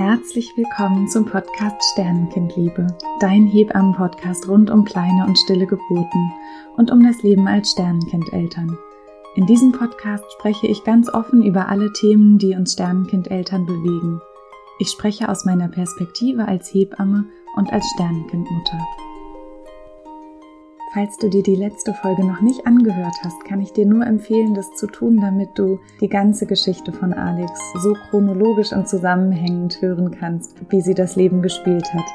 Herzlich willkommen zum Podcast Sternenkindliebe, dein Hebammen-Podcast rund um kleine und stille Geburten und um das Leben als Sternenkindeltern. In diesem Podcast spreche ich ganz offen über alle Themen, die uns Sternenkindeltern bewegen. Ich spreche aus meiner Perspektive als Hebamme und als Sternenkindmutter. Falls du dir die letzte Folge noch nicht angehört hast, kann ich dir nur empfehlen, das zu tun, damit du die ganze Geschichte von Alex so chronologisch und zusammenhängend hören kannst, wie sie das Leben gespielt hat.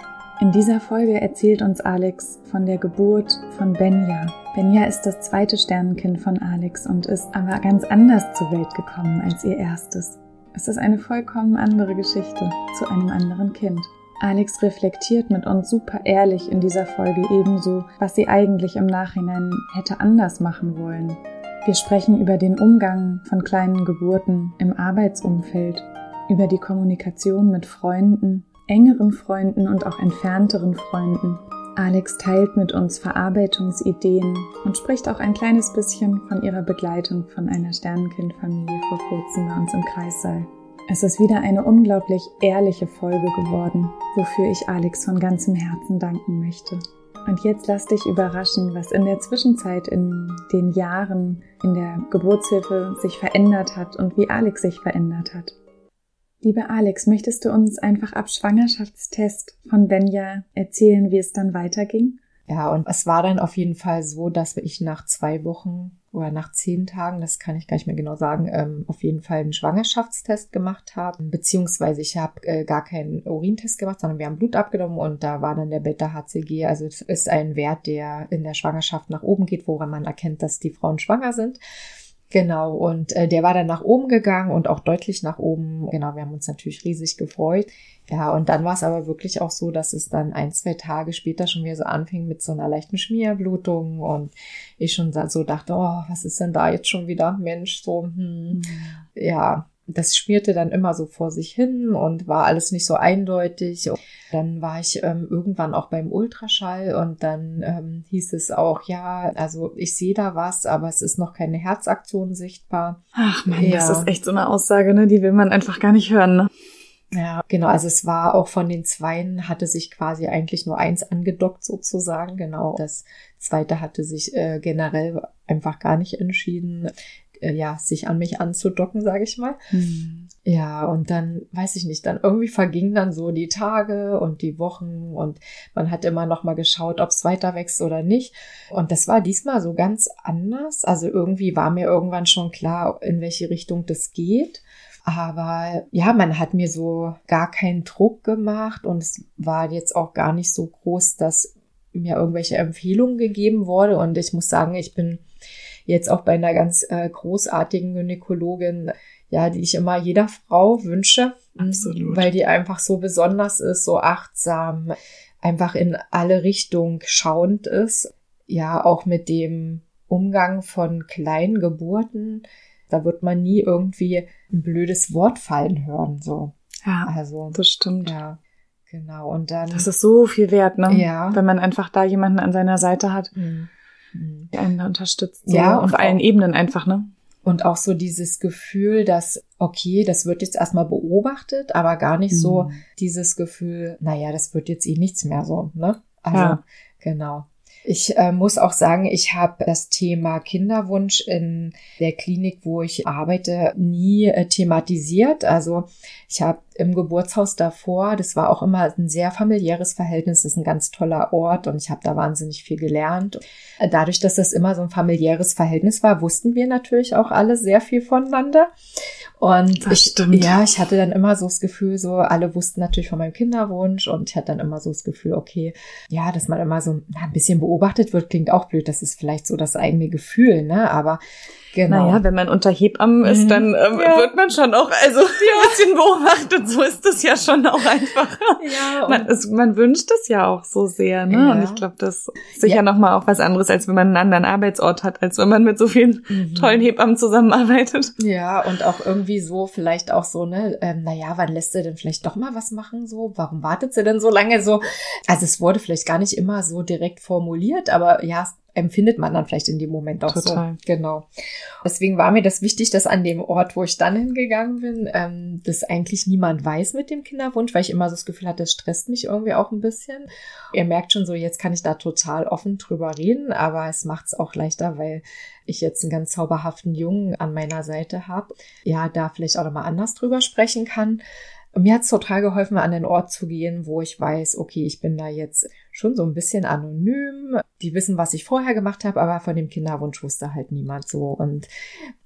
In dieser Folge erzählt uns Alex von der Geburt von Benja. Benja ist das zweite Sternenkind von Alex und ist aber ganz anders zur Welt gekommen als ihr erstes. Es ist eine vollkommen andere Geschichte zu einem anderen Kind. Alex reflektiert mit uns super ehrlich in dieser Folge ebenso, was sie eigentlich im Nachhinein hätte anders machen wollen. Wir sprechen über den Umgang von kleinen Geburten im Arbeitsumfeld, über die Kommunikation mit Freunden, engeren Freunden und auch entfernteren Freunden. Alex teilt mit uns Verarbeitungsideen und spricht auch ein kleines bisschen von ihrer Begleitung von einer Sternenkindfamilie vor kurzem bei uns im Kreissaal. Es ist wieder eine unglaublich ehrliche Folge geworden, wofür ich Alex von ganzem Herzen danken möchte. Und jetzt lass dich überraschen, was in der Zwischenzeit in den Jahren in der Geburtshilfe sich verändert hat und wie Alex sich verändert hat. Liebe Alex, möchtest du uns einfach ab Schwangerschaftstest von Benja erzählen, wie es dann weiterging? Ja, und es war dann auf jeden Fall so, dass ich nach zwei Wochen oder nach zehn Tagen, das kann ich gar nicht mehr genau sagen, ähm, auf jeden Fall einen Schwangerschaftstest gemacht habe. Beziehungsweise ich habe äh, gar keinen Urintest gemacht, sondern wir haben Blut abgenommen und da war dann der Beta-HCG. Also es ist ein Wert, der in der Schwangerschaft nach oben geht, woran man erkennt, dass die Frauen schwanger sind. Genau, und äh, der war dann nach oben gegangen und auch deutlich nach oben. Genau, wir haben uns natürlich riesig gefreut. Ja, und dann war es aber wirklich auch so, dass es dann ein, zwei Tage später schon wieder so anfing mit so einer leichten Schmierblutung und ich schon so dachte, oh, was ist denn da jetzt schon wieder? Mensch, so, hm. Mhm. ja, das schmierte dann immer so vor sich hin und war alles nicht so eindeutig. Dann war ich ähm, irgendwann auch beim Ultraschall und dann ähm, hieß es auch, ja, also ich sehe da was, aber es ist noch keine Herzaktion sichtbar. Ach man, ja. das ist echt so eine Aussage, ne? Die will man einfach gar nicht hören. Ne? Ja, genau. Also es war auch von den Zweien hatte sich quasi eigentlich nur eins angedockt sozusagen. Genau. Das zweite hatte sich äh, generell einfach gar nicht entschieden äh, ja, sich an mich anzudocken, sage ich mal. Mhm. Ja, und dann, weiß ich nicht, dann irgendwie vergingen dann so die Tage und die Wochen und man hat immer noch mal geschaut, ob es weiter wächst oder nicht. Und das war diesmal so ganz anders. Also irgendwie war mir irgendwann schon klar, in welche Richtung das geht. Aber ja, man hat mir so gar keinen Druck gemacht und es war jetzt auch gar nicht so groß, dass mir irgendwelche Empfehlungen gegeben wurde. Und ich muss sagen, ich bin jetzt auch bei einer ganz äh, großartigen Gynäkologin, ja, die ich immer jeder Frau wünsche. Absolut. Weil die einfach so besonders ist, so achtsam, einfach in alle Richtungen schauend ist. Ja, auch mit dem Umgang von kleinen Geburten. Da wird man nie irgendwie ein blödes Wort fallen hören, so. Ja, also, das stimmt. Ja, genau. Und dann. Das ist so viel wert, ne? Ja. Wenn man einfach da jemanden an seiner Seite hat. Mhm die einen da unterstützt. So ja, auf allen Ebenen einfach, ne? Und auch so dieses Gefühl, dass, okay, das wird jetzt erstmal beobachtet, aber gar nicht mhm. so dieses Gefühl, naja, das wird jetzt eh nichts mehr so, ne? Also, ja. genau. Ich äh, muss auch sagen, ich habe das Thema Kinderwunsch in der Klinik, wo ich arbeite, nie äh, thematisiert. Also ich habe im Geburtshaus davor, das war auch immer ein sehr familiäres Verhältnis, das ist ein ganz toller Ort und ich habe da wahnsinnig viel gelernt. Dadurch, dass das immer so ein familiäres Verhältnis war, wussten wir natürlich auch alle sehr viel voneinander. Und ich, ja, ich hatte dann immer so das Gefühl, so alle wussten natürlich von meinem Kinderwunsch und ich hatte dann immer so das Gefühl, okay, ja, dass man immer so na, ein bisschen beobachtet wird, klingt auch blöd. Das ist vielleicht so das eigene Gefühl, ne? Aber Genau. Naja, wenn man unter Hebammen ist, mhm. dann ähm, ja. wird man schon auch also ja. ein bisschen beobachtet. So ist es ja schon auch einfach. Ja, man, es, man wünscht es ja auch so sehr. Ne? Ja. Und ich glaube, das ist sicher ja. nochmal auch was anderes, als wenn man einen anderen Arbeitsort hat, als wenn man mit so vielen mhm. tollen Hebammen zusammenarbeitet. Ja, und auch irgendwie so vielleicht auch so, ne, ähm, naja, wann lässt sie denn vielleicht doch mal was machen? So, warum wartet sie denn so lange so? Also es wurde vielleicht gar nicht immer so direkt formuliert, aber ja, empfindet man dann vielleicht in dem Moment auch Total. so. Genau. Deswegen war mir das wichtig, dass an dem Ort, wo ich dann hingegangen bin, ähm, das eigentlich niemand weiß mit dem Kinderwunsch, weil ich immer so das Gefühl hatte, das stresst mich irgendwie auch ein bisschen. Ihr merkt schon so, jetzt kann ich da total offen drüber reden, aber es macht es auch leichter, weil ich jetzt einen ganz zauberhaften Jungen an meiner Seite habe. Ja, da vielleicht auch nochmal anders drüber sprechen kann mir hat's total geholfen, an den Ort zu gehen, wo ich weiß, okay, ich bin da jetzt schon so ein bisschen anonym. Die wissen, was ich vorher gemacht habe, aber von dem Kinderwunsch wusste halt niemand so. Und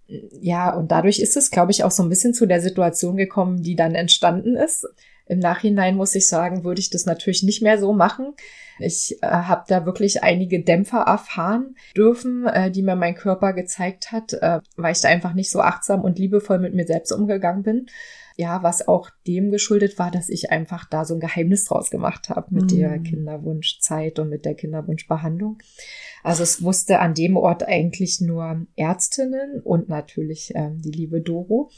ja, und dadurch ist es, glaube ich, auch so ein bisschen zu der Situation gekommen, die dann entstanden ist. Im Nachhinein muss ich sagen, würde ich das natürlich nicht mehr so machen. Ich äh, habe da wirklich einige Dämpfer erfahren dürfen, äh, die mir mein Körper gezeigt hat, äh, weil ich da einfach nicht so achtsam und liebevoll mit mir selbst umgegangen bin ja, was auch dem geschuldet war, dass ich einfach da so ein Geheimnis draus gemacht habe mit mhm. der Kinderwunschzeit und mit der Kinderwunschbehandlung. Also es wusste an dem Ort eigentlich nur Ärztinnen und natürlich ähm, die liebe Doro.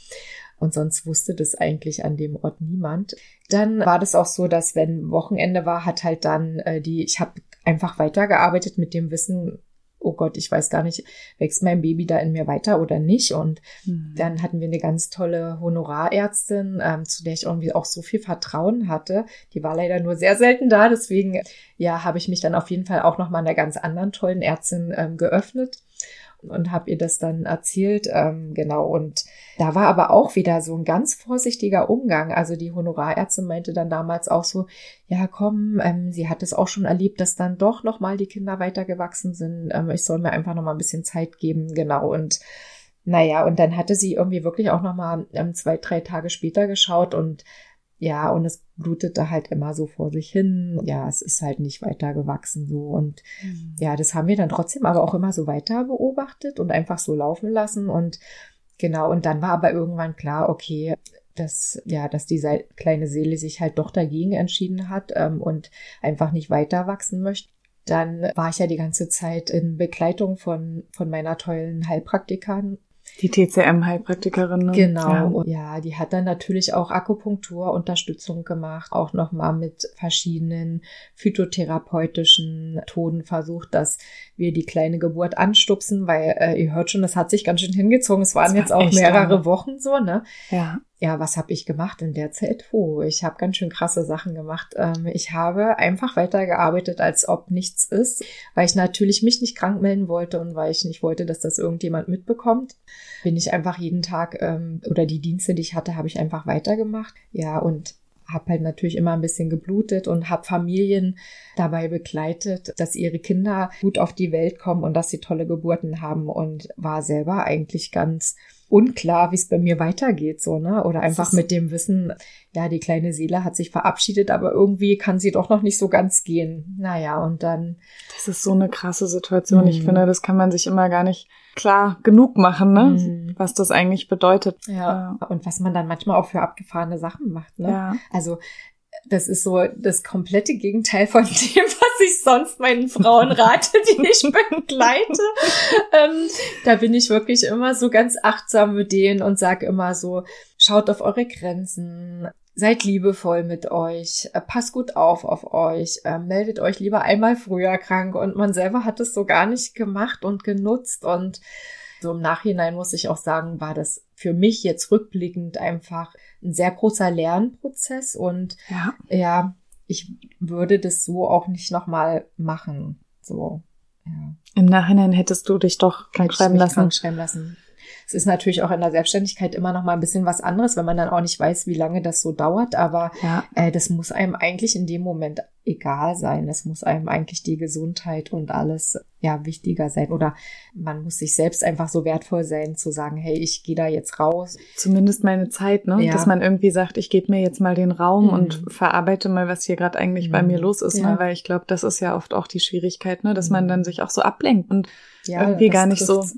Und sonst wusste das eigentlich an dem Ort niemand. Dann war das auch so, dass wenn Wochenende war, hat halt dann äh, die, ich habe einfach weitergearbeitet mit dem Wissen, oh Gott, ich weiß gar nicht, wächst mein Baby da in mir weiter oder nicht. Und mhm. dann hatten wir eine ganz tolle Honorarärztin, ähm, zu der ich irgendwie auch so viel Vertrauen hatte. Die war leider nur sehr selten da, deswegen ja, habe ich mich dann auf jeden Fall auch noch mal einer ganz anderen tollen Ärztin ähm, geöffnet und habe ihr das dann erzählt. Ähm, genau, und da war aber auch wieder so ein ganz vorsichtiger Umgang. Also die Honorarärztin meinte dann damals auch so, ja komm, ähm, sie hat es auch schon erlebt, dass dann doch nochmal die Kinder weitergewachsen sind. Ähm, ich soll mir einfach nochmal ein bisschen Zeit geben, genau. Und naja, und dann hatte sie irgendwie wirklich auch nochmal ähm, zwei, drei Tage später geschaut und ja, und es blutete halt immer so vor sich hin. Ja, es ist halt nicht weiter gewachsen so. Und mhm. ja, das haben wir dann trotzdem aber auch immer so weiter beobachtet und einfach so laufen lassen. Und genau, und dann war aber irgendwann klar, okay, dass, ja, dass diese kleine Seele sich halt doch dagegen entschieden hat ähm, und einfach nicht weiter wachsen möchte. Dann war ich ja die ganze Zeit in Begleitung von, von meiner tollen Heilpraktikerin die TCM-Heilpraktikerin. Ne? Genau. Ja. Und ja, die hat dann natürlich auch Akupunkturunterstützung gemacht, auch nochmal mit verschiedenen phytotherapeutischen Methoden versucht, dass wir die kleine Geburt anstupsen, weil äh, ihr hört schon, das hat sich ganz schön hingezogen. Es waren war jetzt auch mehrere lange. Wochen so, ne? Ja ja, was habe ich gemacht in der Zeit? Oh, ich habe ganz schön krasse Sachen gemacht. Ähm, ich habe einfach weitergearbeitet, als ob nichts ist, weil ich natürlich mich nicht krank melden wollte und weil ich nicht wollte, dass das irgendjemand mitbekommt. Bin ich einfach jeden Tag ähm, oder die Dienste, die ich hatte, habe ich einfach weitergemacht. Ja, und habe halt natürlich immer ein bisschen geblutet und habe Familien dabei begleitet, dass ihre Kinder gut auf die Welt kommen und dass sie tolle Geburten haben und war selber eigentlich ganz unklar, wie es bei mir weitergeht, so, ne? Oder einfach mit dem Wissen, ja, die kleine Seele hat sich verabschiedet, aber irgendwie kann sie doch noch nicht so ganz gehen. Naja, und dann. Das ist so eine krasse Situation. Mhm. Ich finde, das kann man sich immer gar nicht klar genug machen, ne? Mhm. Was das eigentlich bedeutet. Ja. ja. Und was man dann manchmal auch für abgefahrene Sachen macht, ne? Ja. Also, das ist so das komplette Gegenteil von dem, was ich sonst meinen Frauen rate, die ich begleite. ähm, da bin ich wirklich immer so ganz achtsam mit denen und sage immer so, schaut auf eure Grenzen, seid liebevoll mit euch, äh, passt gut auf auf euch, äh, meldet euch lieber einmal früher krank und man selber hat es so gar nicht gemacht und genutzt und so im Nachhinein muss ich auch sagen, war das für mich jetzt rückblickend einfach ein sehr großer Lernprozess und ja, ja ich würde das so auch nicht nochmal machen. So, ja. Im Nachhinein hättest du dich doch krank schreiben lassen. Krank schreiben lassen. Es ist natürlich auch in der Selbstständigkeit immer noch mal ein bisschen was anderes, wenn man dann auch nicht weiß, wie lange das so dauert. Aber ja. äh, das muss einem eigentlich in dem Moment egal sein. Es muss einem eigentlich die Gesundheit und alles ja wichtiger sein. Oder man muss sich selbst einfach so wertvoll sein, zu sagen, hey, ich gehe da jetzt raus. Zumindest meine Zeit, ne? Ja. Dass man irgendwie sagt, ich gebe mir jetzt mal den Raum mhm. und verarbeite mal, was hier gerade eigentlich mhm. bei mir los ist. Ne? Ja. Ne? Weil ich glaube, das ist ja oft auch die Schwierigkeit, ne? Dass mhm. man dann sich auch so ablenkt und ja, irgendwie gar nicht so.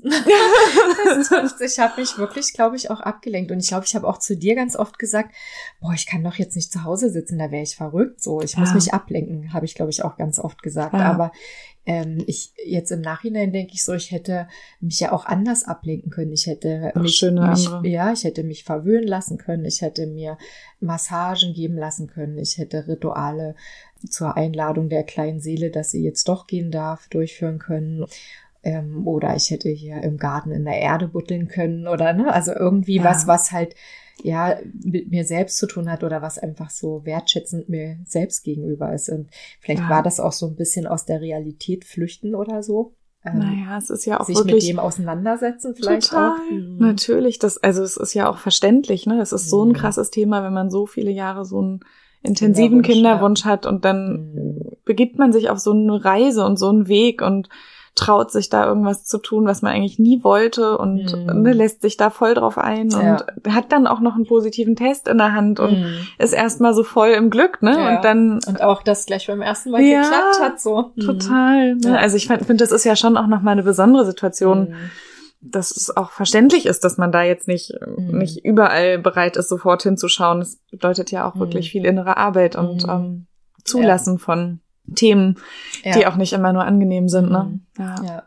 Ich habe mich wirklich, glaube ich, auch abgelenkt. Und ich glaube, ich habe auch zu dir ganz oft gesagt, boah, ich kann doch jetzt nicht zu Hause sitzen, da wäre ich verrückt. So, ich ja. muss mich ablenken, habe ich, glaube ich, auch ganz oft gesagt. Ja. Aber ähm, ich jetzt im Nachhinein denke ich so, ich hätte mich ja auch anders ablenken können. Ich hätte Ach, mich, mich ja, ich hätte mich verwöhnen lassen können. Ich hätte mir Massagen geben lassen können. Ich hätte Rituale zur Einladung der kleinen Seele, dass sie jetzt doch gehen darf, durchführen können. Ähm, oder ich hätte hier im Garten in der Erde butteln können oder ne, also irgendwie Ja. was, was halt ja mit mir selbst zu tun hat oder was einfach so wertschätzend mir selbst gegenüber ist. Und vielleicht Ja. war das auch so ein bisschen aus der Realität flüchten oder so. Ähm, Naja, es ist ja auch sich wirklich mit dem auseinandersetzen vielleicht total. auch. Mhm. Natürlich, das, also es ist ja auch verständlich, ne? Es ist so ein Mhm. krasses Thema, wenn man so viele Jahre so einen intensiven Kinderwunsch, Kinderwunsch, hat und dann Mhm. begibt man sich auf so eine Reise und so einen Weg und traut sich da irgendwas zu tun, was man eigentlich nie wollte und Mhm. ne, lässt sich da voll drauf ein Ja. und hat dann auch noch einen positiven Test in der Hand und Mhm. ist erstmal so voll im Glück, ne? Ja. Und dann Und auch das gleich beim ersten Mal Ja, geklappt hat, so. Mhm. total. Ne? Ja. Also ich finde, das ist ja schon auch nochmal eine besondere Situation, Mhm. dass es auch verständlich ist, dass man da jetzt nicht, Mhm. nicht überall bereit ist, sofort hinzuschauen. Das bedeutet ja auch Mhm. wirklich viel innere Arbeit und Mhm. ähm, Zulassen von Themen, Ja. die auch nicht immer nur angenehm sind. Ne? Mhm. Ja. Ja.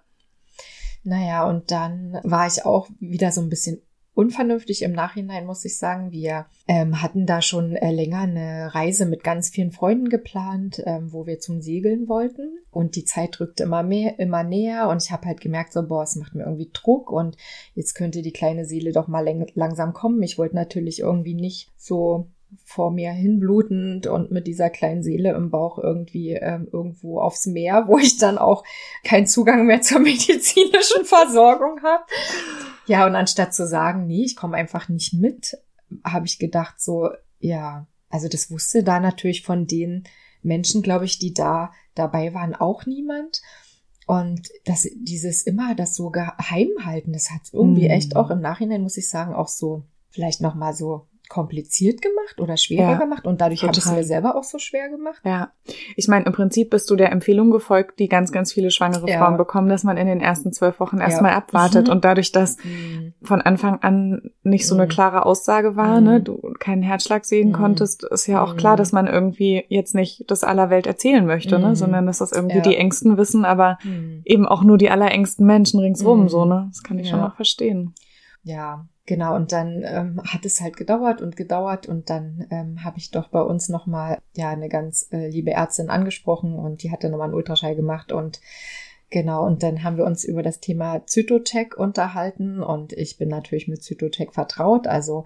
Naja, und dann war ich auch wieder so ein bisschen unvernünftig im Nachhinein, muss ich sagen. Wir ähm, hatten da schon äh, länger eine Reise mit ganz vielen Freunden geplant, ähm, wo wir zum Segeln wollten. Und die Zeit rückte immer mehr, immer näher. Und ich habe halt gemerkt, so, boah, es macht mir irgendwie Druck. Und jetzt könnte die kleine Seele doch mal läng- langsam kommen. Ich wollte natürlich irgendwie nicht so vor mir hinblutend und mit dieser kleinen Seele im Bauch irgendwie ähm, irgendwo aufs Meer, wo ich dann auch keinen Zugang mehr zur medizinischen Versorgung habe. Ja, und anstatt zu sagen, nee, ich komme einfach nicht mit, habe ich gedacht, so, ja, also das wusste da natürlich von den Menschen, glaube ich, die da dabei waren, auch niemand. Und das, dieses immer das so geheim halten, das hat irgendwie Mhm. echt auch im Nachhinein, muss ich sagen, auch so vielleicht nochmal so kompliziert gemacht oder schwerer Ja, gemacht und dadurch habe ich es mir selber auch so schwer gemacht. Ja, ich meine, im Prinzip bist du der Empfehlung gefolgt, die ganz, ganz viele schwangere Ja. Frauen bekommen, dass man in den ersten zwölf Wochen Ja. erstmal abwartet Mhm. und dadurch, dass von Anfang an nicht so eine Mhm. klare Aussage war, Mhm. ne, du keinen Herzschlag sehen Mhm. konntest, ist ja auch Mhm. klar, dass man irgendwie jetzt nicht das aller Welt erzählen möchte, ne, Mhm. sondern dass das irgendwie Ja. die Ängsten wissen, aber Mhm. eben auch nur die allerengsten Menschen ringsrum, Mhm. so, ne, das kann ich schon Ja. noch verstehen. Ja, genau. Und dann ähm, hat es halt gedauert und gedauert und dann ähm, habe ich doch bei uns nochmal ja eine ganz äh, liebe Ärztin angesprochen und die hatte nochmal einen Ultraschall gemacht und genau. Und dann haben wir uns über das Thema Zytotec unterhalten und ich bin natürlich mit Zytotec vertraut, also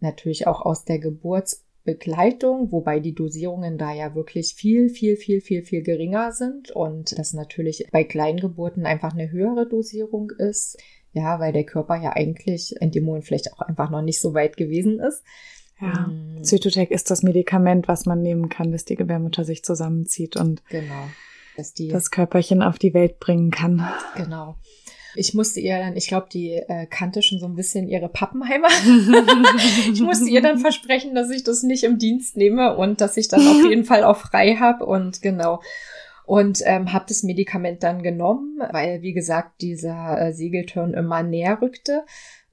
natürlich auch aus der Geburtsbegleitung, wobei die Dosierungen da ja wirklich viel, viel, viel, viel, viel geringer sind und das natürlich bei Kleingeburten einfach eine höhere Dosierung ist. Ja, weil der Körper ja eigentlich in dem Moment vielleicht auch einfach noch nicht so weit gewesen ist. Ja. Mm, Zytotec ist das Medikament, was man nehmen kann, dass die Gebärmutter sich zusammenzieht und Genau. Dass die, das Körperchen auf die Welt bringen kann. genau. Ich musste ihr dann, ich glaube, die äh, kannte schon so ein bisschen ihre Pappenheimer. ich musste ihr dann versprechen, dass ich das nicht im Dienst nehme und dass ich dann auf jeden Fall auch frei habe und genau. Und ähm, habe das Medikament dann genommen, weil, wie gesagt, dieser äh, Segelturn immer näher rückte.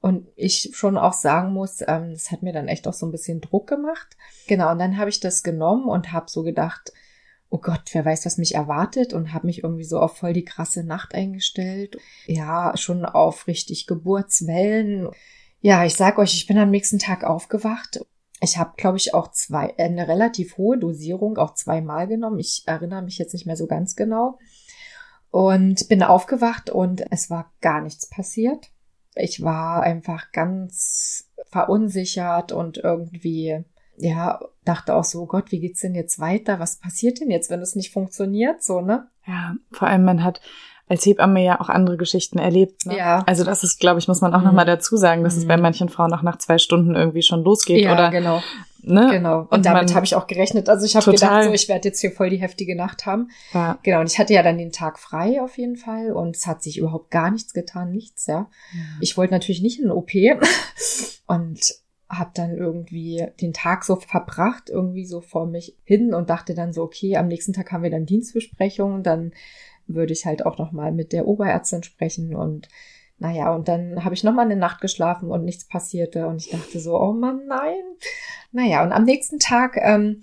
Und ich schon auch sagen muss, ähm, das hat mir dann echt auch so ein bisschen Druck gemacht. Genau, und dann habe ich das genommen und habe so gedacht, oh Gott, wer weiß, was mich erwartet und habe mich irgendwie so auf voll die krasse Nacht eingestellt. Ja, schon auf richtig Geburtswellen. Ja, ich sag euch, ich bin am nächsten Tag aufgewacht. Ich habe, glaube ich, auch zwei, äh, eine relativ hohe Dosierung, auch zweimal genommen. Ich erinnere mich jetzt nicht mehr so ganz genau. Und bin aufgewacht und es war gar nichts passiert. Ich war einfach ganz verunsichert und irgendwie, ja, dachte auch so, Gott, wie geht's denn jetzt weiter? Was passiert denn jetzt, wenn es nicht funktioniert? So, ne? Ja, vor allem man hat als Hebamme ja auch andere Geschichten erlebt. Ne? Ja. Also das ist, glaube ich, muss man auch Mhm. noch mal dazu sagen, dass es Mhm. bei manchen Frauen auch nach zwei Stunden irgendwie schon losgeht ja, oder genau. ne? Genau. Und, Und damit habe ich auch gerechnet. Also ich habe gedacht, so, ich werde jetzt hier voll die heftige Nacht haben. Ja. Genau. Und ich hatte ja dann den Tag frei auf jeden Fall und es hat sich überhaupt gar nichts getan, nichts, ja. Ich wollte natürlich nicht in den OP und habe dann irgendwie den Tag so verbracht, irgendwie so vor mich hin und dachte dann so, okay, am nächsten Tag haben wir dann Dienstbesprechung, dann würde ich halt auch noch mal mit der Oberärztin sprechen und naja, und dann habe ich noch mal eine Nacht geschlafen und nichts passierte und ich dachte so, oh Mann, nein. Naja, und am nächsten Tag ähm,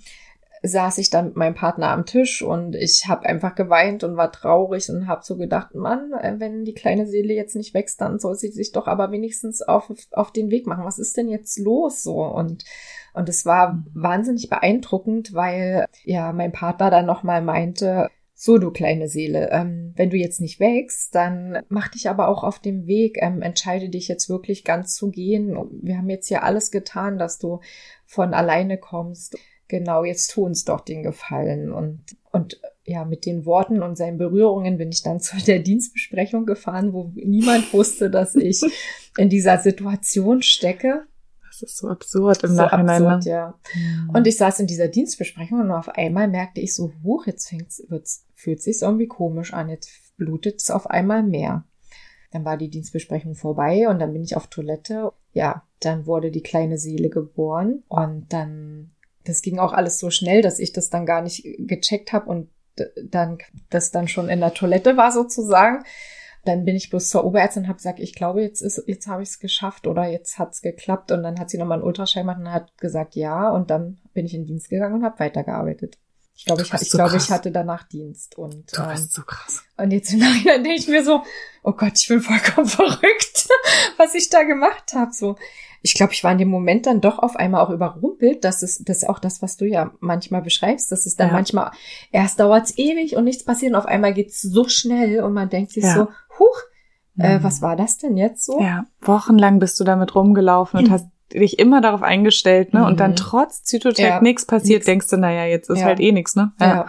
saß ich dann mit meinem Partner am Tisch und ich habe einfach geweint und war traurig und habe so gedacht, Mann, äh, wenn die kleine Seele jetzt nicht wächst, dann soll sie sich doch aber wenigstens auf, auf den Weg machen. Was ist denn jetzt los so? Und und es war wahnsinnig beeindruckend, weil ja mein Partner dann nochmal meinte, so, du kleine Seele, ähm, wenn du jetzt nicht wächst, dann mach dich aber auch auf dem Weg, ähm, entscheide dich jetzt wirklich ganz zu gehen. Wir haben jetzt hier alles getan, dass du von alleine kommst. Genau, jetzt tu uns doch den Gefallen. Und, und ja, mit den Worten und seinen Berührungen bin ich dann zu der Dienstbesprechung gefahren, wo niemand wusste, dass ich in dieser Situation stecke. Das ist so absurd im so Nachhinein. ne? Absurd, ja. Und ich saß in dieser Dienstbesprechung und auf einmal merkte ich so, huch, jetzt fängt's, wird's, fühlt sich's irgendwie komisch an, jetzt blutet's auf einmal mehr. Dann war die Dienstbesprechung vorbei und dann bin ich auf Toilette. Ja, dann wurde die kleine Seele geboren und dann, das ging auch alles so schnell, dass ich das dann gar nicht gecheckt habe und dann das dann schon in der Toilette war sozusagen. Dann bin ich bloß zur Oberärztin und habe gesagt, ich glaube, jetzt ist, jetzt habe ich es geschafft oder jetzt hat's geklappt. Und dann hat sie nochmal einen Ultraschall gemacht und hat gesagt, ja. Und dann bin ich in den Dienst gegangen und habe weitergearbeitet. Ich glaube, ich, ich, so glaube, ich hatte danach Dienst. Und, Du ähm, bist so krass. und jetzt im Nachhinein denke ich mir so, oh Gott, ich bin vollkommen verrückt, was ich da gemacht habe. So, ich glaube, ich war in dem Moment dann doch auf einmal auch überrumpelt. Das ist das ist auch das, was du ja manchmal beschreibst. Das ist dann Ja. manchmal erst dauert's ewig und nichts passiert und auf einmal geht's so schnell und man denkt sich Ja. so, huch, äh, Mhm. was war das denn jetzt so? Ja, wochenlang bist du damit rumgelaufen und Mhm. hast dich immer darauf eingestellt, ne? Mhm. Und dann trotz Zytotec Ja, nichts passiert, nix. denkst du, naja, jetzt ist Ja. halt eh nix, ne? Ja.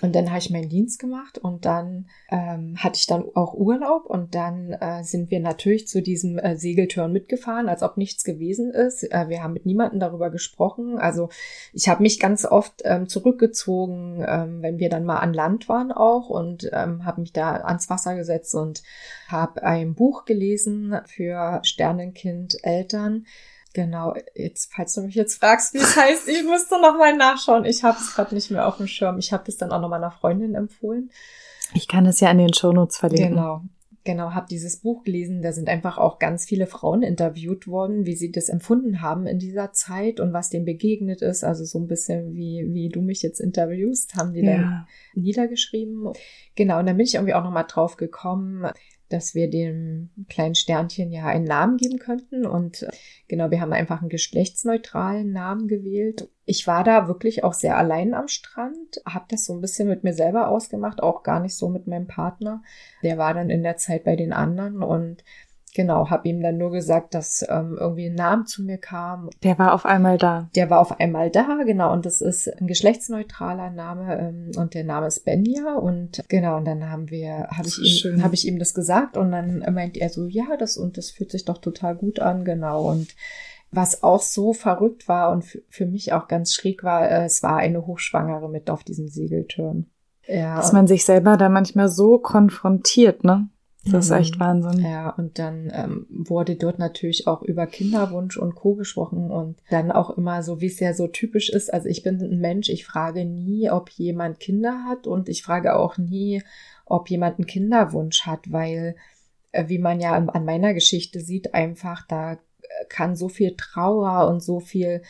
Und dann habe ich meinen Dienst gemacht und dann ähm, hatte ich dann auch Urlaub und dann äh, sind wir natürlich zu diesem äh, Segeltörn mitgefahren, als ob nichts gewesen ist. Äh, wir haben mit niemandem darüber gesprochen. Also ich habe mich ganz oft ähm, zurückgezogen, ähm, wenn wir dann mal an Land waren auch und ähm, habe mich da ans Wasser gesetzt und habe ein Buch gelesen für Sternenkind Eltern. Genau, jetzt, falls du mich jetzt fragst, wie es heißt, ich müsste noch mal nachschauen. Ich habe es gerade nicht mehr auf dem Schirm. Ich habe das dann auch noch meiner Freundin empfohlen. Ich kann es ja in den Shownotes verlinken. Genau. Genau, habe dieses Buch gelesen. Da sind einfach auch ganz viele Frauen interviewt worden, wie sie das empfunden haben in dieser Zeit und was denen begegnet ist. Also so ein bisschen wie, wie du mich jetzt interviewst, haben die dann Ja. niedergeschrieben. Genau, und dann bin ich irgendwie auch nochmal drauf gekommen, dass wir dem kleinen Sternchen ja einen Namen geben könnten. Und äh, genau, wir haben einfach einen geschlechtsneutralen Namen gewählt. Ich war da wirklich auch sehr allein am Strand, habe das so ein bisschen mit mir selber ausgemacht, auch gar nicht so mit meinem Partner. Der war dann in der Zeit bei den anderen und genau, habe ihm dann nur gesagt, dass ähm, irgendwie ein Name zu mir kam Der war auf einmal da. der war auf einmal da, genau, und das ist ein geschlechtsneutraler Name ähm, und der Name ist Benja und genau, und dann haben wir, habe ich ihm, habe ich ihm das gesagt und dann meint er so, ja, das und das fühlt sich doch total gut an, genau, und was auch so verrückt war und für, mich auch ganz schräg war, äh, es war eine Hochschwangere mit auf diesem Segeltörn. Ja, Dass man sich selber da manchmal so konfrontiert, ne? Das ist Mhm. echt Wahnsinn. Ja, und dann ähm, wurde dort natürlich auch über Kinderwunsch und Co. gesprochen und dann auch immer so, wie es ja so typisch ist. Also ich bin ein Mensch, ich frage nie, ob jemand Kinder hat und ich frage auch nie, ob jemand einen Kinderwunsch hat, weil, äh, wie man ja an, an meiner Geschichte sieht, einfach da äh, kann so viel Trauer und so viel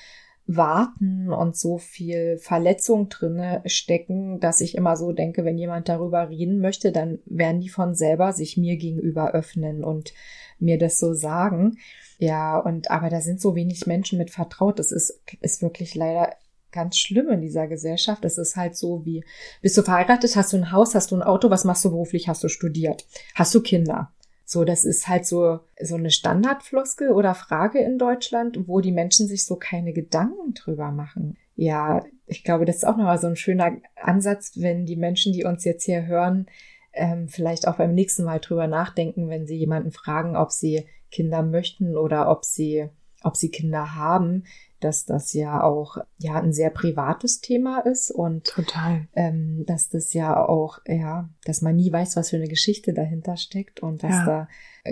Warten und so viel Verletzung drinne stecken, dass ich immer so denke, wenn jemand darüber reden möchte, dann werden die von selber sich mir gegenüber öffnen und mir das so sagen. Ja, und aber da sind so wenig Menschen mit vertraut. Das ist, ist wirklich leider ganz schlimm in dieser Gesellschaft. Es ist halt so wie, bist du verheiratet, hast du ein Haus, hast du ein Auto, was machst du beruflich, hast du studiert, hast du Kinder? So, das ist halt so, so eine Standardfloskel oder Frage in Deutschland, wo die Menschen sich so keine Gedanken drüber machen. Ja, ich glaube, das ist auch nochmal so ein schöner Ansatz, wenn die Menschen, die uns jetzt hier hören, ähm, vielleicht auch beim nächsten Mal drüber nachdenken, wenn sie jemanden fragen, ob sie Kinder möchten oder ob sie, ob sie Kinder haben, dass das ja auch ja ein sehr privates Thema ist und Total. ähm, dass das ja auch, ja, dass man nie weiß, was für eine Geschichte dahinter steckt und dass Ja. da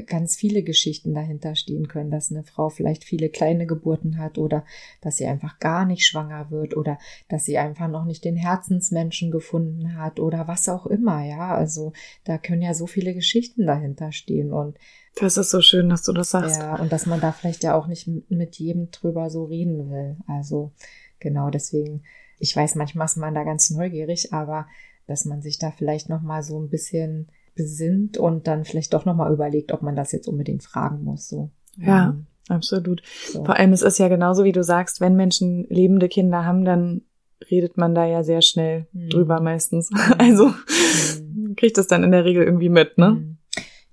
ganz viele Geschichten dahinter stehen können, dass eine Frau vielleicht viele kleine Geburten hat oder dass sie einfach gar nicht schwanger wird oder dass sie einfach noch nicht den Herzensmenschen gefunden hat oder was auch immer, ja. Also da können ja so viele Geschichten dahinter stehen und Das ist so schön, dass du das sagst. ja, und dass man da vielleicht ja auch nicht mit jedem drüber so reden will. Also genau deswegen, ich weiß, manchmal ist man da ganz neugierig, aber dass man sich da vielleicht noch mal so ein bisschen besinnt und dann vielleicht doch noch mal überlegt, ob man das jetzt unbedingt fragen muss. So. Ja, mhm. absolut. So. Vor allem es ist ja genauso, wie du sagst, wenn Menschen lebende Kinder haben, dann redet man da ja sehr schnell mhm. drüber meistens. Mhm. Also mhm. kriegt das dann in der Regel irgendwie mit, ne? Mhm.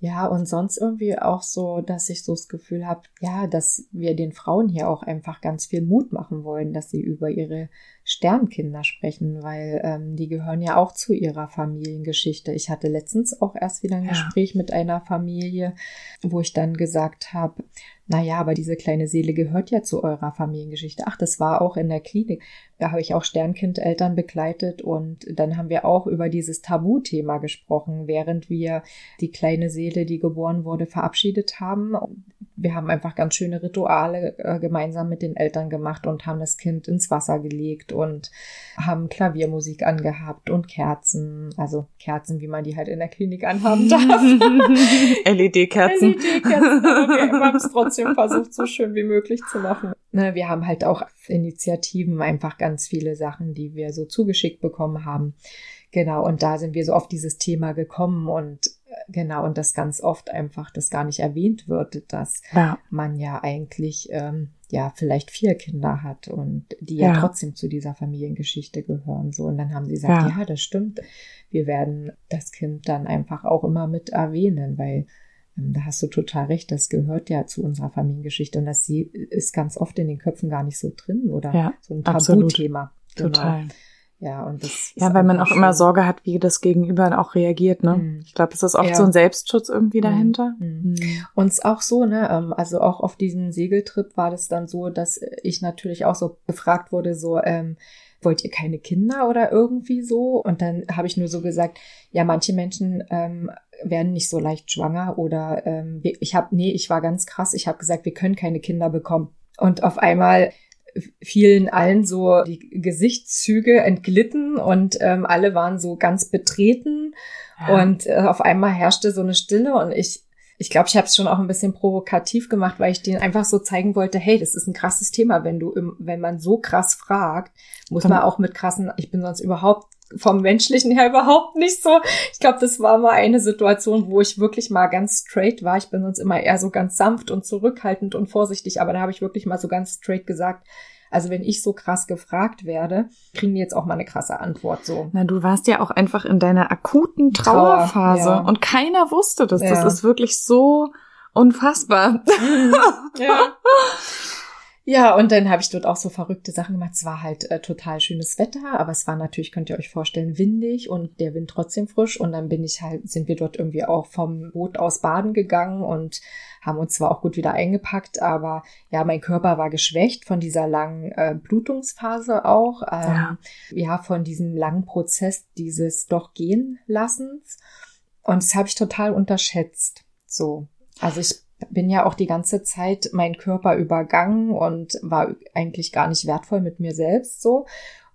Ja, und sonst irgendwie auch so, dass ich so das Gefühl habe, ja, dass wir den Frauen hier auch einfach ganz viel Mut machen wollen, dass sie über ihre Sternkinder sprechen, weil ähm, die gehören ja auch zu ihrer Familiengeschichte. Ich hatte letztens auch erst wieder ein ja. Gespräch mit einer Familie, wo ich dann gesagt habe, naja, aber diese kleine Seele gehört ja zu eurer Familiengeschichte. Ach, das war auch in der Klinik. Da habe ich auch Sternkindeltern begleitet und dann haben wir auch über dieses Tabuthema gesprochen, während wir die kleine Seele, die geboren wurde, verabschiedet haben. Wir haben einfach ganz schöne Rituale äh, gemeinsam mit den Eltern gemacht und haben das Kind ins Wasser gelegt und haben Klaviermusik angehabt und Kerzen, also Kerzen, wie man die halt in der Klinik anhaben darf. LED-Kerzen. LED-Kerzen, okay, wir haben es trotzdem versucht, so schön wie möglich zu machen. Ne, wir haben halt auch Initiativen, einfach ganz viele Sachen, die wir so zugeschickt bekommen haben. Genau, und da sind wir so auf dieses Thema gekommen und genau, und das ganz oft einfach, das gar nicht erwähnt wird, dass ja. man ja eigentlich ähm, ja vielleicht vier Kinder hat und die ja, ja, trotzdem zu dieser Familiengeschichte gehören. So, und dann haben sie gesagt, ja. ja, das stimmt. Wir werden das Kind dann einfach auch immer mit erwähnen, weil ähm, da hast du total recht, das gehört ja zu unserer Familiengeschichte und das ist ganz oft in den Köpfen gar nicht so drin oder so ein Tabuthema. Genau. Total. Ja, und das Ja, weil man auch schön. immer Sorge hat, wie das Gegenüber auch reagiert, ne? Mhm. Ich glaube, es ist oft ja. so ein Selbstschutz irgendwie mhm. dahinter. Mhm. Mhm. Und auch so, ne, ähm, also auch auf diesem Segeltrip war das dann so, dass ich natürlich auch so gefragt wurde, so, ähm, wollt ihr keine Kinder oder irgendwie so? Und dann habe ich nur so gesagt, ja, manche Menschen ähm, werden nicht so leicht schwanger oder ähm, ich habe, nee, ich war ganz krass, ich habe gesagt, wir können keine Kinder bekommen. Und auf einmal fielen allen so die Gesichtszüge entglitten und ähm, alle waren so ganz betreten ja. und äh, auf einmal herrschte so eine Stille und ich ich glaube, ich habe es schon auch ein bisschen provokativ gemacht, weil ich denen einfach so zeigen wollte, hey, das ist ein krasses Thema, wenn du, im, wenn man so krass fragt, muss man auch mit krassen, ich bin sonst überhaupt vom menschlichen her überhaupt nicht so. Ich glaube, das war mal eine Situation, wo ich wirklich mal ganz straight war. Ich bin sonst immer eher so ganz sanft und zurückhaltend und vorsichtig, aber da habe ich wirklich mal so ganz straight gesagt, also wenn ich so krass gefragt werde, kriegen die jetzt auch mal eine krasse Antwort so. Na, du warst ja auch einfach in deiner akuten Trauerphase Trauer, ja. und keiner wusste das. Ja. Das ist wirklich so unfassbar. ja. Ja, und dann habe ich dort auch so verrückte Sachen gemacht. Es war halt äh, total schönes Wetter, aber es war natürlich, könnt ihr euch vorstellen, windig und der Wind trotzdem frisch. Und dann bin ich halt, sind wir dort irgendwie auch vom Boot aus baden gegangen und haben uns zwar auch gut wieder eingepackt, aber ja, mein Körper war geschwächt von dieser langen äh, Blutungsphase auch. Ähm, ja. ja, von diesem langen Prozess dieses doch gehen lassens. Und das habe ich total unterschätzt. So. Also ich bin ja auch die ganze Zeit mein Körper übergangen und war eigentlich gar nicht wertvoll mit mir selbst so.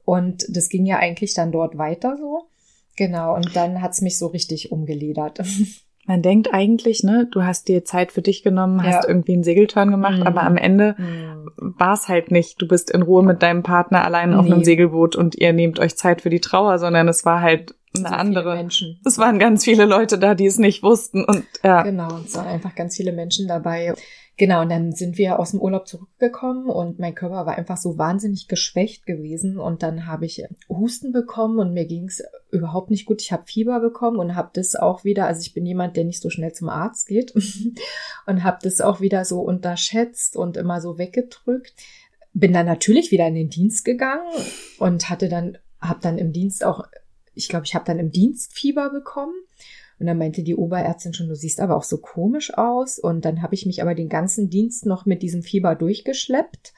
Und das ging ja eigentlich dann dort weiter so. Genau, und dann hat's mich so richtig umgeledert. Man denkt eigentlich, ne, du hast dir Zeit für dich genommen, hast ja. irgendwie einen Segelturn gemacht, mhm. aber am Ende mhm. war es halt nicht. Du bist in Ruhe mit deinem Partner allein nee. auf einem Segelboot und ihr nehmt euch Zeit für die Trauer, sondern es war halt eine so andere. Menschen. Es waren ganz viele Leute da, die es nicht wussten und ja. Genau, es waren einfach ganz viele Menschen dabei. Genau, und dann sind wir aus dem Urlaub zurückgekommen und mein Körper war einfach so wahnsinnig geschwächt gewesen und dann habe ich Husten bekommen und mir ging es überhaupt nicht gut. Ich habe Fieber bekommen und habe das auch wieder, also ich bin jemand, der nicht so schnell zum Arzt geht und habe das auch wieder so unterschätzt und immer so weggedrückt. Bin dann natürlich wieder in den Dienst gegangen und hatte dann, habe dann im Dienst auch ich glaube, ich habe dann im Dienst Fieber bekommen. Und dann meinte die Oberärztin schon, du siehst aber auch so komisch aus. Und dann habe ich mich aber den ganzen Dienst noch mit diesem Fieber durchgeschleppt.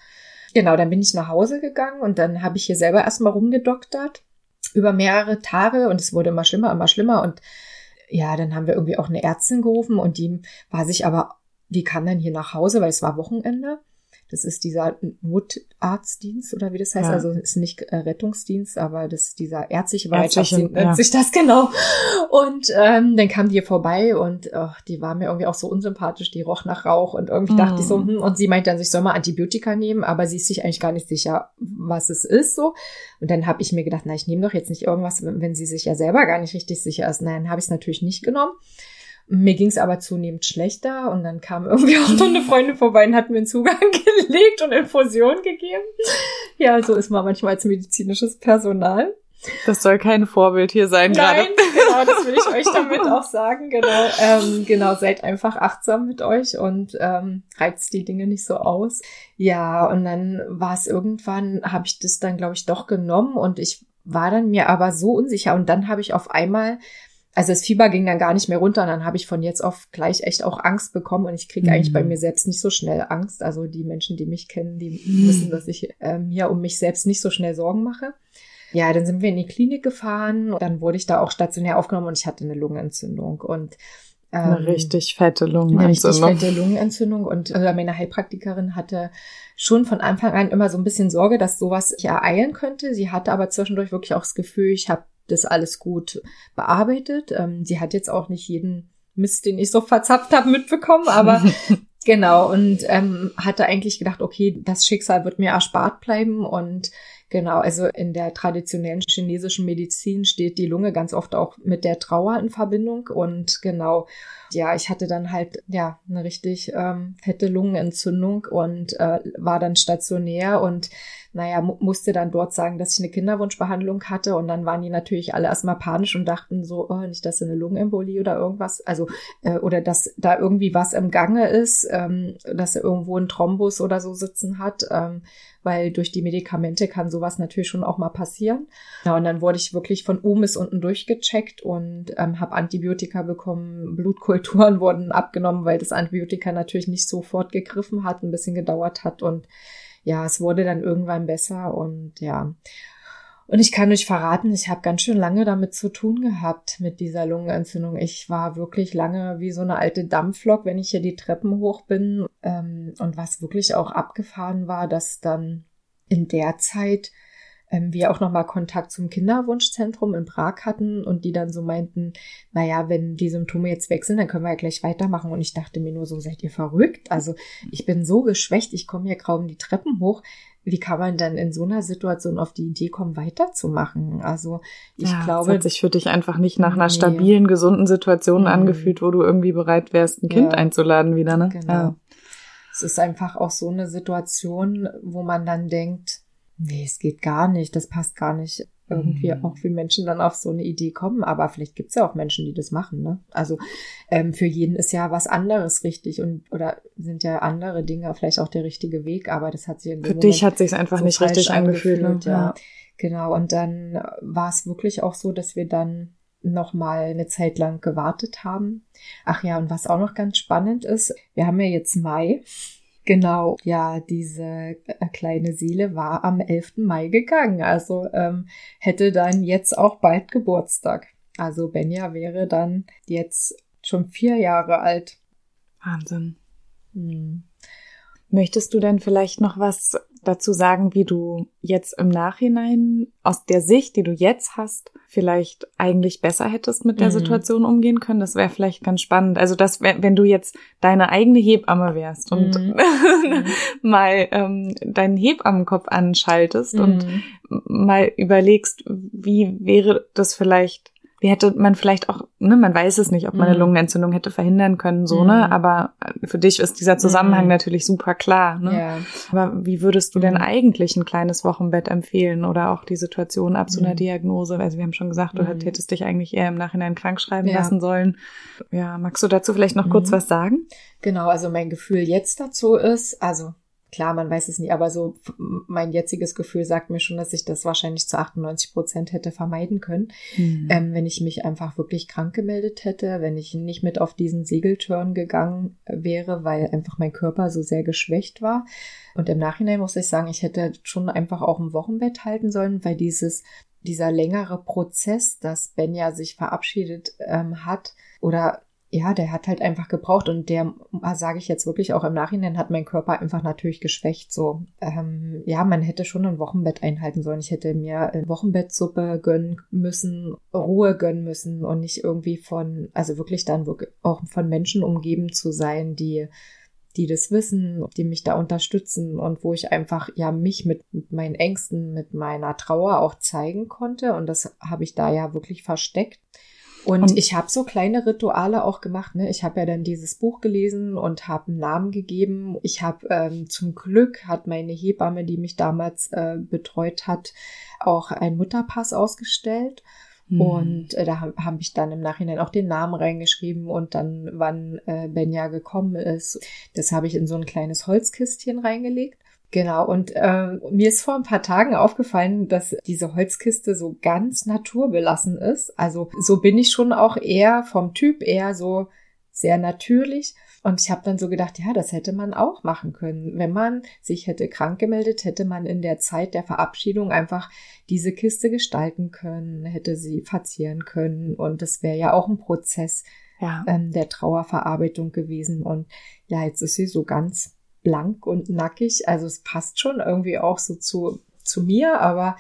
Genau, dann bin ich nach Hause gegangen und dann habe ich hier selber erstmal rumgedoktert über mehrere Tage und es wurde immer schlimmer, immer schlimmer. Und ja, dann haben wir irgendwie auch eine Ärztin gerufen und die war sich aber, die kam dann hier nach Hause, weil es war Wochenende Das ist dieser Notarztdienst oder wie das heißt. Ja. Also ist nicht äh, Rettungsdienst, aber das ist dieser ärztliche Bereitschaftsdienst nennt ja. sich das genau. Und ähm, dann kam die hier vorbei und oh, die war mir irgendwie auch so unsympathisch. Die roch nach Rauch und irgendwie mm. dachte ich so, hm, und sie meint dann, ich soll mal Antibiotika nehmen, aber sie ist sich eigentlich gar nicht sicher, was es ist so. Und dann habe ich mir gedacht, na, ich nehme doch jetzt nicht irgendwas, wenn sie sich ja selber gar nicht richtig sicher ist. Nein, habe ich es natürlich nicht genommen. Mir ging es aber zunehmend schlechter und dann kam irgendwie auch noch eine Freundin vorbei und hat mir einen Zugang gelegt und Infusion gegeben. Ja, so ist man manchmal als medizinisches Personal. Das soll kein Vorbild hier sein Nein, gerade. genau, das will ich euch damit auch sagen. Genau, ähm, genau, seid einfach achtsam mit euch und ähm, reizt die Dinge nicht so aus. Ja, und dann war es irgendwann, habe ich das dann, glaube ich, doch genommen und ich war dann mir aber so unsicher und dann habe ich auf einmal also das Fieber ging dann gar nicht mehr runter und dann habe ich von jetzt auf gleich echt auch Angst bekommen und ich kriege mhm. eigentlich bei mir selbst nicht so schnell Angst. Also die Menschen, die mich kennen, die mhm. wissen, dass ich ähm, ja um mich selbst nicht so schnell Sorgen mache. Ja, dann sind wir in die Klinik gefahren. Dann wurde ich da auch stationär aufgenommen und ich hatte eine Lungenentzündung und ähm, eine richtig fette Lungenentzündung. Eine richtig fette Lungenentzündung und also meine Heilpraktikerin hatte schon von Anfang an immer so ein bisschen Sorge, dass sowas ereilen könnte. Sie hatte aber zwischendurch wirklich auch das Gefühl, ich habe das alles gut bearbeitet. Ähm, sie hat jetzt auch nicht jeden Mist, den ich so verzapft habe, mitbekommen, aber genau und ähm, hatte eigentlich gedacht, okay, das Schicksal wird mir erspart bleiben und Genau, also in der traditionellen chinesischen Medizin steht die Lunge ganz oft auch mit der Trauer in Verbindung und genau, ja, ich hatte dann halt ja eine richtig ähm, fette Lungenentzündung und äh, war dann stationär und naja, mu musste dann dort sagen, dass ich eine Kinderwunschbehandlung hatte und dann waren die natürlich alle erstmal panisch und dachten so, oh, nicht, dass eine Lungenembolie oder irgendwas, also äh, oder dass da irgendwie was im Gange ist, ähm, dass er irgendwo ein Thrombus oder so sitzen hat, ähm, weil durch die Medikamente kann sowas natürlich schon auch mal passieren. Ja, und dann wurde ich wirklich von oben bis unten durchgecheckt und ähm, habe Antibiotika bekommen, Blutkulturen wurden abgenommen, weil das Antibiotika natürlich nicht sofort gegriffen hat, ein bisschen gedauert hat und ja, es wurde dann irgendwann besser und ja. Und ich kann euch verraten, ich habe ganz schön lange damit zu tun gehabt mit dieser Lungenentzündung. Ich war wirklich lange wie so eine alte Dampflok, wenn ich hier die Treppen hoch bin. Ähm, und was wirklich auch abgefahren war, dass dann in der Zeit ähm, wir auch nochmal Kontakt zum Kinderwunschzentrum in Prag hatten und die dann so meinten, naja, wenn die Symptome jetzt weg sind, dann können wir ja gleich weitermachen. Und ich dachte mir nur so, seid ihr verrückt? Also ich bin so geschwächt, ich komme hier kaum die Treppen hoch. Wie kann man dann in so einer Situation auf die Idee kommen, weiterzumachen? Also ich ja, glaube. Das hat sich für dich einfach nicht nach einer nee. stabilen, gesunden Situation mhm. angefühlt, wo du irgendwie bereit wärst, ein Kind ja. einzuladen wieder, ne? Genau. Ja. Es ist einfach auch so eine Situation, wo man dann denkt, nee, es geht gar nicht, das passt gar nicht. Irgendwie mhm. auch wie Menschen dann auf so eine Idee kommen, aber vielleicht gibt's ja auch Menschen, die das machen, ne? Also ähm, für jeden ist ja was anderes richtig und oder sind ja andere Dinge vielleicht auch der richtige Weg, aber das hat sich in Für Moment dich hat sich einfach so nicht richtig angefühlt, ne? ja. ja. Genau, und dann war es wirklich auch so, dass wir dann noch mal eine Zeit lang gewartet haben. Ach ja, und was auch noch ganz spannend ist, wir haben ja jetzt Mai Genau, ja, diese äh, kleine Seele war am 11. Mai gegangen, also ähm, hätte dann jetzt auch bald Geburtstag. Also Benja wäre dann jetzt schon vier Jahre alt. Wahnsinn. Hm. Möchtest du denn vielleicht noch was dazu sagen, wie du jetzt im Nachhinein aus der Sicht, die du jetzt hast, vielleicht eigentlich besser hättest mit der mhm. Situation umgehen können? Das wäre vielleicht ganz spannend. Also, dass wenn du jetzt deine eigene Hebamme wärst und mhm. mal ähm, deinen Hebammenkopf anschaltest mhm. und mal überlegst, wie wäre das vielleicht wie hätte man vielleicht auch, ne, man weiß es nicht, ob man eine mhm. Lungenentzündung hätte verhindern können, so, ne, mhm. aber für dich ist dieser Zusammenhang mhm. natürlich super klar, ne. Ja. Aber wie würdest du denn eigentlich ein kleines Wochenbett empfehlen oder auch die Situation ab so einer. Diagnose? Also wir haben schon gesagt, du hättest dich eigentlich eher im Nachhinein krank schreiben ja. lassen sollen. Ja, magst du dazu vielleicht noch kurz was sagen? Genau, also mein Gefühl jetzt dazu ist, also Klar, man weiß es nie, aber so mein jetziges Gefühl sagt mir schon, dass ich das wahrscheinlich zu 98 Prozent hätte vermeiden können, mhm. ähm, wenn ich mich einfach wirklich krank gemeldet hätte, wenn ich nicht mit auf diesen Segelturn gegangen wäre, weil einfach mein Körper so sehr geschwächt war. Und im Nachhinein muss ich sagen, ich hätte schon einfach auch ein Wochenbett halten sollen, weil dieses dieser längere Prozess, dass Benja sich verabschiedet ähm, hat oder ja, der hat halt einfach gebraucht und der, sage ich jetzt wirklich auch im Nachhinein, hat mein Körper einfach natürlich geschwächt. So, ähm, ja, man hätte schon ein Wochenbett einhalten sollen. Ich hätte mir Wochenbettsuppe gönnen müssen, Ruhe gönnen müssen und nicht irgendwie von, also wirklich dann wirklich auch von Menschen umgeben zu sein, die die das wissen, die mich da unterstützen und wo ich einfach ja mich mit, mit meinen Ängsten, mit meiner Trauer auch zeigen konnte. Und das habe ich da ja wirklich versteckt. Und, und ich habe so kleine Rituale auch gemacht. Ne? Ich habe ja dann dieses Buch gelesen und habe einen Namen gegeben. Ich habe ähm, zum Glück hat meine Hebamme, die mich damals äh, betreut hat, auch einen Mutterpass ausgestellt. Mhm. Und äh, da habe hab ich dann im Nachhinein auch den Namen reingeschrieben und dann, wann äh, Benja gekommen ist. Das habe ich in so ein kleines Holzkistchen reingelegt. Genau, und äh, mir ist vor ein paar Tagen aufgefallen, dass diese Holzkiste so ganz naturbelassen ist. Also so bin ich schon auch eher vom Typ eher so sehr natürlich. Und ich habe dann so gedacht, ja, das hätte man auch machen können. Wenn man sich hätte krank gemeldet, hätte man in der Zeit der Verabschiedung einfach diese Kiste gestalten können, hätte sie verzieren können. Und das wäre ja auch ein Prozess ja. ähm, der Trauerverarbeitung gewesen. Und ja, jetzt ist sie so ganz blank und nackig. Also es passt schon irgendwie auch so zu, zu mir, aber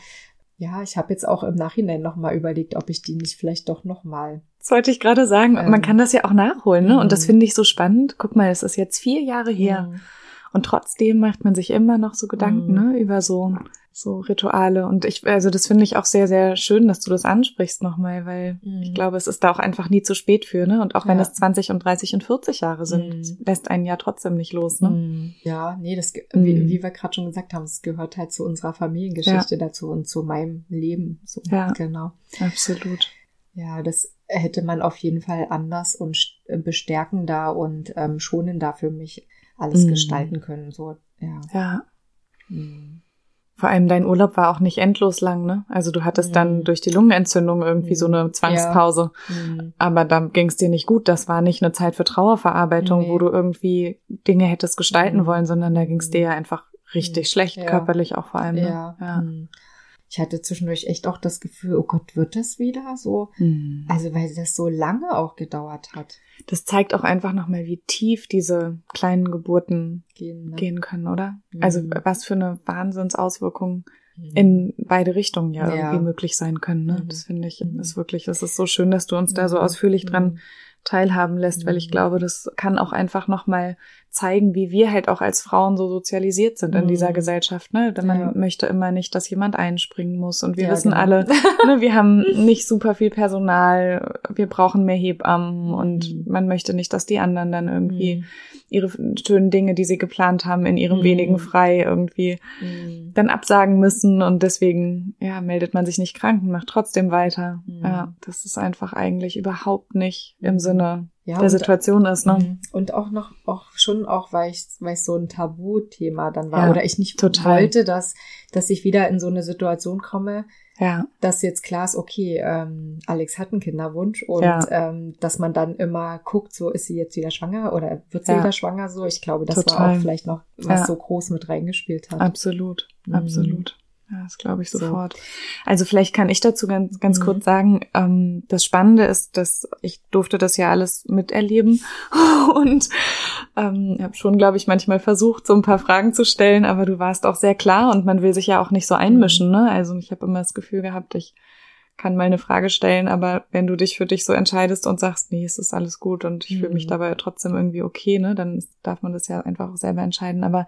ja, ich habe jetzt auch im Nachhinein nochmal überlegt, ob ich die nicht vielleicht doch nochmal. Das wollte ich gerade sagen. Ähm, Man kann das ja auch nachholen, ne? Und das mhm. finde ich so spannend. Guck mal, es ist jetzt vier Jahre her. Mhm. Und trotzdem macht man sich immer noch so Gedanken, mhm. ne, über so so Rituale. Und ich, also das finde ich auch sehr, sehr schön, dass du das ansprichst nochmal, weil mhm. ich glaube, es ist da auch einfach nie zu spät für, ne? Und auch wenn ja. es 20 und 30 und 40 Jahre sind, mhm. lässt einen ja trotzdem nicht los, ne? Mhm. Ja, nee, das, wie, mhm. wie wir gerade schon gesagt haben, es gehört halt zu unserer Familiengeschichte ja. dazu und zu meinem Leben. So, ja, genau. Absolut. Ja, das hätte man auf jeden Fall anders und äh, bestärkender und ähm, schonender für mich alles mhm. gestalten können. So, ja. Ja. Mhm. Vor allem dein Urlaub war auch nicht endlos lang, ne? Also du hattest mhm. dann durch die Lungenentzündung irgendwie mhm. so eine Zwangspause. Ja. Mhm. Aber da ging es dir nicht gut. Das war nicht eine Zeit für Trauerverarbeitung, nee. wo du irgendwie Dinge hättest gestalten mhm. wollen, sondern da ging es dir ja einfach richtig mhm. schlecht, ja. körperlich auch vor allem. Ne? Ja. ja. Mhm ich hatte zwischendurch echt auch das Gefühl, oh Gott, wird das wieder so? Mhm. Also weil das so lange auch gedauert hat. Das zeigt auch einfach nochmal, wie tief diese kleinen Geburten gehen, ne? gehen können, oder? Mhm. Also was für eine Wahnsinnsauswirkung mhm. in beide Richtungen ja, ja, irgendwie möglich sein können. Ne? Mhm. Das finde ich mhm. ist wirklich, das ist so schön, dass du uns da so ausführlich dran teilhaben lässt, weil ich glaube, das kann auch einfach nochmal zeigen, wie wir halt auch als Frauen so sozialisiert sind in mhm. dieser Gesellschaft. Ne? Denn man ja. möchte immer nicht, dass jemand einspringen muss. Und wir ja, wissen genau. alle, ne, wir haben nicht super viel Personal, wir brauchen mehr Hebammen und mhm. man möchte nicht, dass die anderen dann irgendwie mhm. ihre schönen Dinge, die sie geplant haben, in ihrem wenigen mhm. frei irgendwie mhm. dann absagen müssen. Und deswegen, ja, meldet man sich nicht krank und macht trotzdem weiter. Ja, das ist einfach eigentlich überhaupt nicht im Sinne ja, der Situation ist, ne? Mhm. Und auch noch, auch schon auch, weil ich, weil ich so ein Tabuthema dann war ja, oder ich nicht total. wollte, dass, dass ich wieder in so eine Situation komme, ja. dass jetzt klar ist, okay, ähm, Alex hat einen Kinderwunsch und ja. ähm, dass man dann immer guckt, so ist sie jetzt wieder schwanger oder wird sie ja. wieder schwanger so. Ich glaube, das total. war auch vielleicht noch, was so groß mit reingespielt hat. Absolut, mhm. absolut. Ja, das glaube ich sofort. So. Also vielleicht kann ich dazu ganz, ganz mhm. kurz sagen, ähm, das Spannende ist, dass ich durfte das ja alles miterleben und ähm, habe schon, glaube ich, manchmal versucht, so ein paar Fragen zu stellen, aber du warst auch sehr klar und man will sich ja auch nicht so einmischen. Ne? Also ich habe immer das Gefühl gehabt, ich kann mal eine Frage stellen, aber wenn du dich für dich so entscheidest und sagst, nee, es ist alles gut und ich fühle mich mhm. dabei trotzdem irgendwie okay, ne, dann darf man das ja einfach auch selber entscheiden. Aber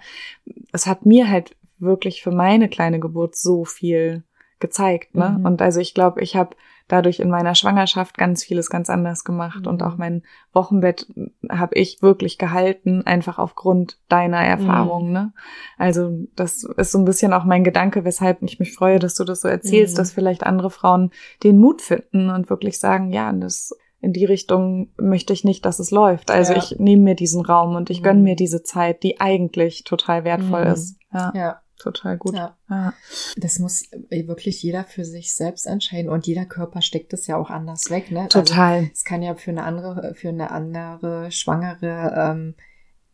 es hat mir halt wirklich für meine kleine Geburt so viel gezeigt. Ne? Mhm. Und also ich glaube, ich habe dadurch in meiner Schwangerschaft ganz vieles ganz anders gemacht. Mhm. Und auch mein Wochenbett habe ich wirklich gehalten, einfach aufgrund deiner Erfahrung. Mhm. Ne? Also das ist so ein bisschen auch mein Gedanke, weshalb ich mich freue, dass du das so erzählst, mhm. dass vielleicht andere Frauen den Mut finden und wirklich sagen, ja, das in die Richtung möchte ich nicht, dass es läuft. Also ja. ich nehme mir diesen Raum und ich gönne mhm. mir diese Zeit, die eigentlich total wertvoll mhm. ist. Ja. ja total gut. Ja. ja. Das muss wirklich jeder für sich selbst entscheiden und jeder Körper steckt es ja auch anders weg, ne? Also total. Also, es kann ja für eine andere, für eine andere Schwangere, ähm,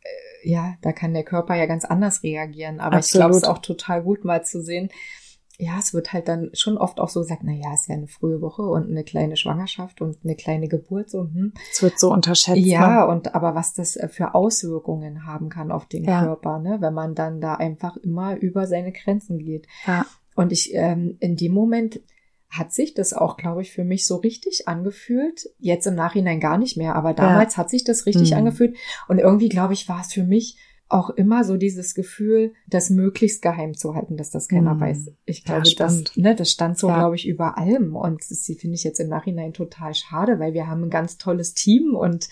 äh, ja, da kann der Körper ja ganz anders reagieren. Aber Absolut. ich glaube, es ist auch total gut mal zu sehen, ja, es wird halt dann schon oft auch so gesagt, na ja, ist ja eine frühe Woche und eine kleine Schwangerschaft und eine kleine Geburt so. Hm. Es wird so unterschätzt. Ja, ne? und aber was das äh, für Auswirkungen haben kann auf den ja. Körper, ne, wenn man dann da einfach immer über seine Grenzen geht. Ja. Und ich ähm, in dem Moment hat sich das auch, glaube ich, für mich so richtig angefühlt. Jetzt im Nachhinein gar nicht mehr, aber damals ja. hat sich das richtig mhm. angefühlt. Und irgendwie, glaube ich, war es für mich auch immer so dieses Gefühl, das möglichst geheim zu halten, dass das keiner mm. weiß. Ich glaube, ja, das, ne, das stand so, ja. glaube ich, über allem. Und das finde ich jetzt im Nachhinein total schade, weil wir haben ein ganz tolles Team und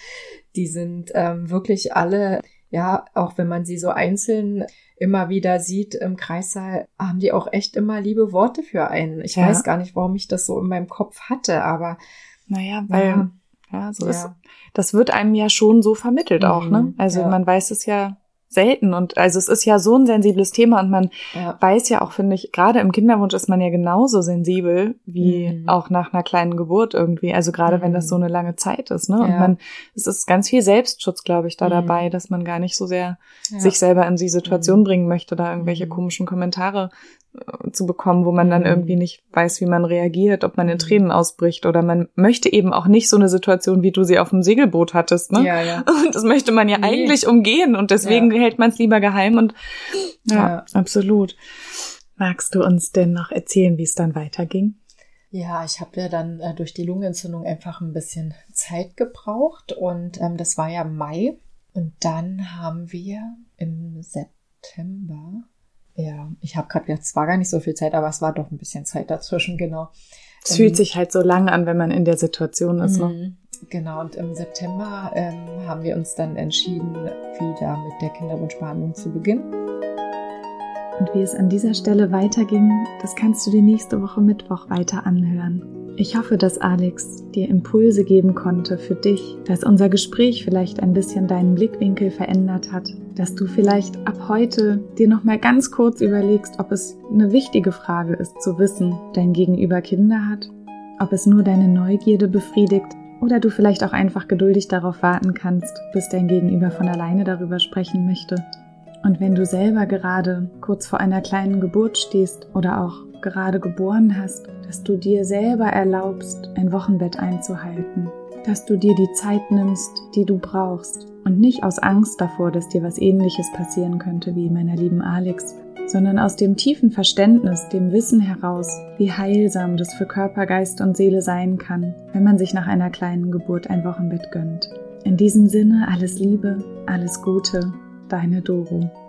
die sind ähm, wirklich alle, ja, auch wenn man sie so einzeln immer wieder sieht im Kreissaal, haben die auch echt immer liebe Worte für einen. Ich ja. weiß gar nicht, warum ich das so in meinem Kopf hatte, aber naja, weil ja, so ist, das wird einem ja schon so vermittelt auch, ne? Mhm. Also man weiß es ja selten. Und also es ist ja so ein sensibles Thema und man ja. weiß ja auch, finde ich, gerade im Kinderwunsch ist man ja genauso sensibel wie mhm. auch nach einer kleinen Geburt irgendwie. Also gerade mhm. wenn das so mhm. eine lange Zeit ist, ne? Und ja. man, es ist ganz viel Selbstschutz, glaube ich, da mhm. dabei, dass man gar nicht so sehr ja. sich selber in die Situation mhm. bringen möchte, da irgendwelche mhm. komischen Kommentare zu bekommen, wo man dann mhm. irgendwie nicht weiß, wie man reagiert, ob man in mhm. Tränen ausbricht oder man möchte eben auch nicht so eine Situation, wie du sie auf dem Segelboot hattest, ne? Ja, ja. Und das möchte man ja nee. eigentlich umgehen und deswegen ja. hält man es lieber geheim und ja, ja, absolut. Magst du uns denn noch erzählen, wie es dann weiterging? Ja, ich habe ja dann äh, durch die Lungenentzündung einfach ein bisschen Zeit gebraucht und ähm, das war ja Mai und dann haben wir im September ja, ich habe gerade gedacht, es war gar nicht so viel Zeit, aber es war doch ein bisschen Zeit dazwischen, genau. Es ähm, fühlt sich halt so lang an, wenn man in der Situation ist. Ne? Mhm. Genau, und im September ähm, haben wir uns dann entschieden, wieder mit der Kinderwunschbehandlung zu beginnen. Und wie es an dieser Stelle weiterging, das kannst du dir nächste Woche Mittwoch weiter anhören. Ich hoffe, dass Alex dir Impulse geben konnte für dich, dass unser Gespräch vielleicht ein bisschen deinen Blickwinkel verändert hat, dass du vielleicht ab heute dir noch mal ganz kurz überlegst, ob es eine wichtige Frage ist zu wissen, dein Gegenüber Kinder hat, ob es nur deine Neugierde befriedigt oder du vielleicht auch einfach geduldig darauf warten kannst, bis dein Gegenüber von alleine darüber sprechen möchte. Und wenn du selber gerade kurz vor einer kleinen Geburt stehst oder auch gerade geboren hast, dass du dir selber erlaubst, ein Wochenbett einzuhalten, dass du dir die Zeit nimmst, die du brauchst. Und nicht aus Angst davor, dass dir was ähnliches passieren könnte wie meiner lieben Alex, sondern aus dem tiefen Verständnis, dem Wissen heraus, wie heilsam das für Körper, Geist und Seele sein kann, wenn man sich nach einer kleinen Geburt ein Wochenbett gönnt. In diesem Sinne alles Liebe, alles Gute, deine Doro.